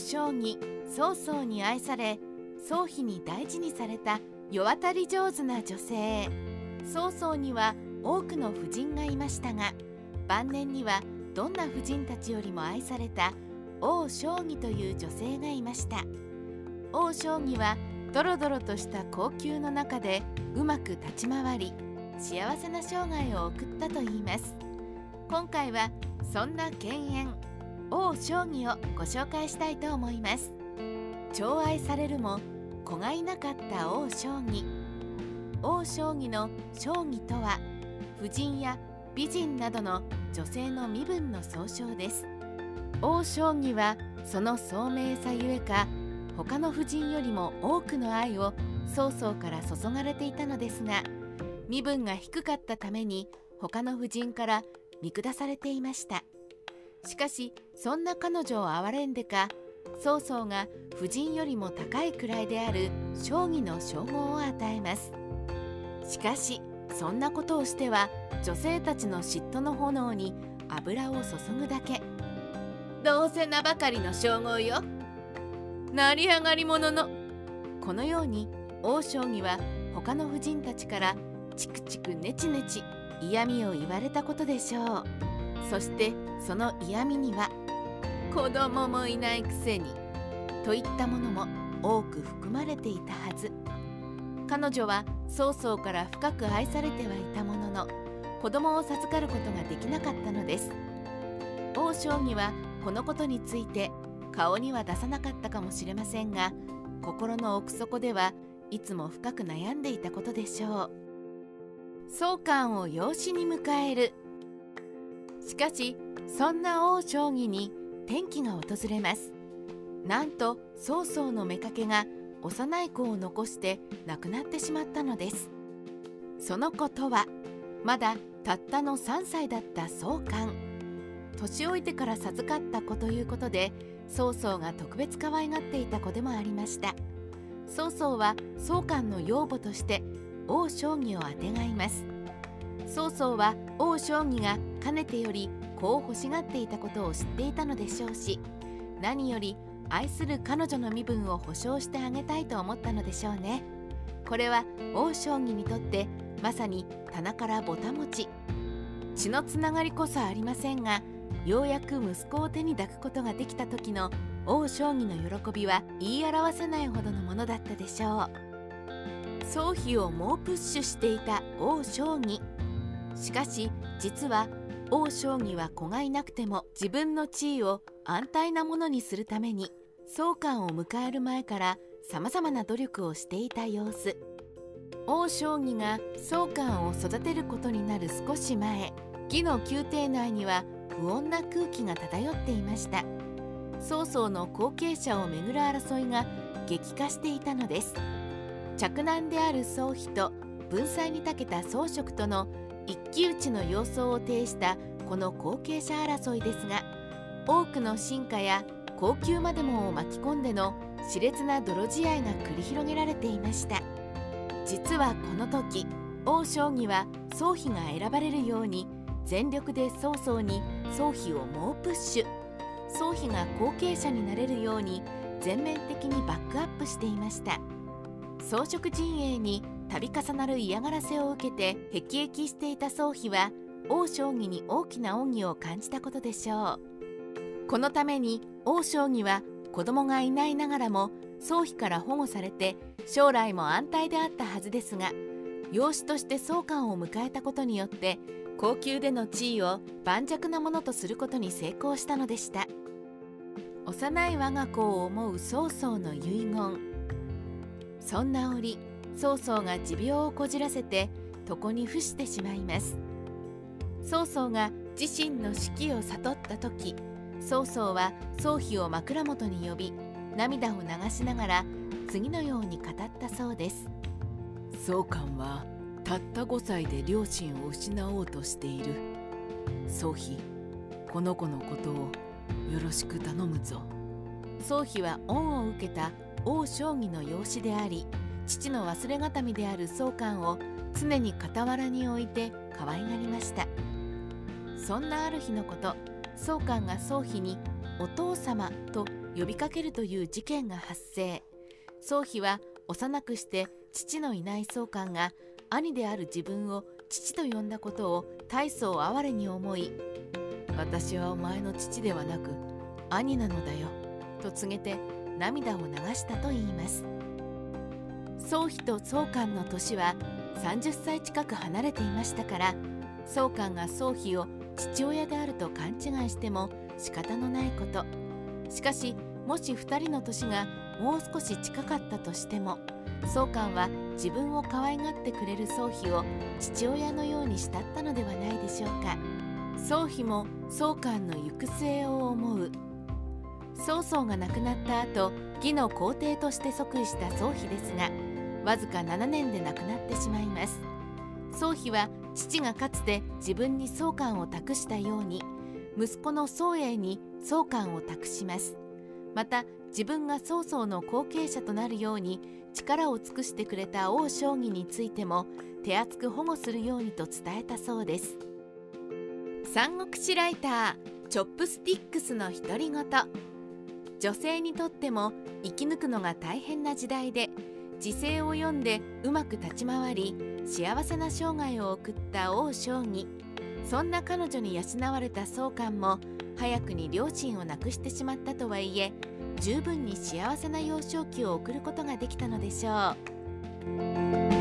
将棋曹操に愛され宗妃に大事にされた世渡り上手な女性。曹操には多くの婦人がいましたが晩年にはどんな婦人たちよりも愛された王将棋という女性がいました。王将棋はドロドロとした高級の中でうまく立ち回り幸せな生涯を送ったといいます。今回はそんな犬猿王将棋をご紹介したいと思います。寵愛されるも子がいなかった王将棋。王将棋の将棋とは婦人や美人などの女性の身分の総称です。王将棋はその聡明さゆえか他の婦人よりも多くの愛を曹操から注がれていたのですが身分が低かったために他の婦人から見下されていました。しかしそんな彼女を憐れんでか曹操が婦人よりも高い位である将棋の称号を与えます。しかしそんなことをしては女性たちの嫉妬の炎に油を注ぐだけ。どうせ名ばかりの称号よ。成り上がり者の。このように王将棋は他の婦人たちからチクチクネチネチ嫌味を言われたことでしょう。そしてその嫌味には子供もいないくせにといったものも多く含まれていたはず。彼女は曹操から深く愛されてはいたものの子供を授かることができなかったのです。王将棋はこのことについて顔には出さなかったかもしれませんが心の奥底ではいつも深く悩んでいたことでしょう。宗官を養子に迎えるしかしそんな王将棋に転機が訪れます。なんと曹操の妾が幼い子を残して亡くなってしまったのです。そのことはまだたったの3歳だった宗官。年老いてから授かった子ということで曹操が特別可愛がっていた子でもありました。曹操は宗官の養母として王将棋をあてがいます。曹操は王将棋がかねてより子を欲しがっていたことを知っていたのでしょうし何より愛する彼女の身分を保証してあげたいと思ったのでしょうね。これは王将棋にとってまさに棚からぼたもち血のつながりこそありませんがようやく息子を手に抱くことができた時の王将棋の喜びは言い表せないほどのものだったでしょう。宗妃を猛プッシュしていた王将棋しかし実は王将棋は子がいなくても自分の地位を安泰なものにするために宗官を迎える前からさまざまな努力をしていた様子。王将棋が宗官を育てることになる少し前義の宮廷内には不穏な空気が漂っていました。曹操の後継者をめぐる争いが激化していたのです。嫡男である宗妃と文才に長けた装飾との一騎打ちの様相を呈したこの後継者争いですが多くの進化や高級までもを巻き込んでの熾烈な泥仕合が繰り広げられていました。実はこの時王将棋は宗妃が選ばれるように全力で曹操に宗妃を猛プッシュ。宗妃が後継者になれるように全面的にバックアップしていました。装飾陣営に度重なる嫌がらせを受けて辟易していた宗妃は王将棋に大きな恩義を感じたことでしょう。このために王将棋は子供がいないながらも宗妃から保護されて将来も安泰であったはずですが養子として宗官を迎えたことによって高級での地位を盤石なものとすることに成功したのでした。幼い我が子を思う曹操の遺言。そんな折曹操が持病をこじらせて床に伏してしまいます。曹操が自身の死期を悟った時曹操は宗妃を枕元に呼び涙を流しながら次のように語ったそうです。宗官はたった5歳で両親を失おうとしている。宗妃この子のことをよろしく頼むぞ。宗妃は恩を受けた王将棋の養子であり父の忘れがたみである宗官を常に傍らに置いて可愛がりました。そんなある日のこと宗官が宗妃に「お父様」と呼びかけるという事件が発生。宗妃は幼くして父のいない宗官が兄である自分を父と呼んだことを大層哀れに思い私はお前の父ではなく兄なのだよと告げて涙を流したといいます。宗妃と宗官の年は30歳近く離れていましたから宗官が宗妃を父親であると勘違いしても仕方のないこと。しかしもし2人の年がもう少し近かったとしても宗官は自分を可愛がってくれる宗妃を父親のように慕ったのではないでしょうか。宗妃も宗官の行く末を思う。曹操が亡くなった後義の皇帝として即位した宗妃ですがわずか7年で亡くなってしまいます。宗妃は父がかつて自分に宗官を託したように息子の宗英に宗官を託します。また自分が曹操の後継者となるように力を尽くしてくれた王将棋についても手厚く保護するようにと伝えたそうです。三国志ライターチョップスティックスの独り言。女性にとっても生き抜くのが大変な時代で時勢を読んでうまく立ち回り幸せな生涯を送った王将棋そんな彼女に養われた宗官も早くに両親を亡くしてしまったとはいえ十分に幸せな幼少期を送ることができたのでしょう。